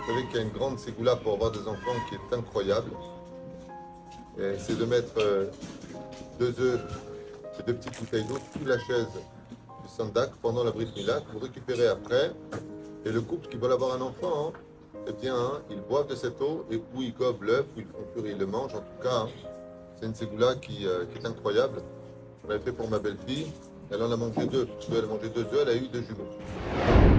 Vous savez qu'il y a une grande ségoula pour avoir des enfants qui est incroyable. C'est de mettre euh, deux œufs et deux petites bouteilles d'eau sous la chaise du sandak pendant la brise mila que vous récupérez après. Et le couple qui veut avoir un enfant, eh bien, hein. ils boivent de cette eau et ou ils gobent l'œuf, ou ils font cuire, ils le mangent. En tout cas, hein. c'est une ségoula qui, euh, qui est incroyable. Je l'avais fait pour ma belle-fille. Elle en a mangé deux. Elle a mangé deux œufs, elle a eu deux jumeaux.